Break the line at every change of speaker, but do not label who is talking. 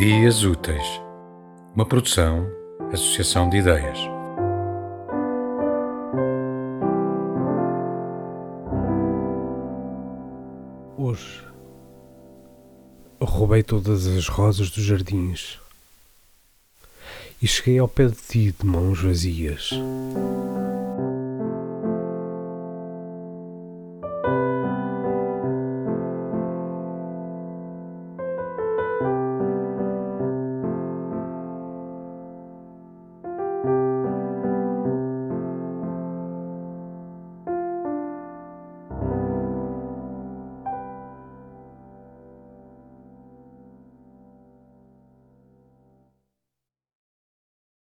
Dias Úteis, uma produção, associação de ideias.
Hoje roubei todas as rosas dos jardins e cheguei ao pé de ti de mãos vazias.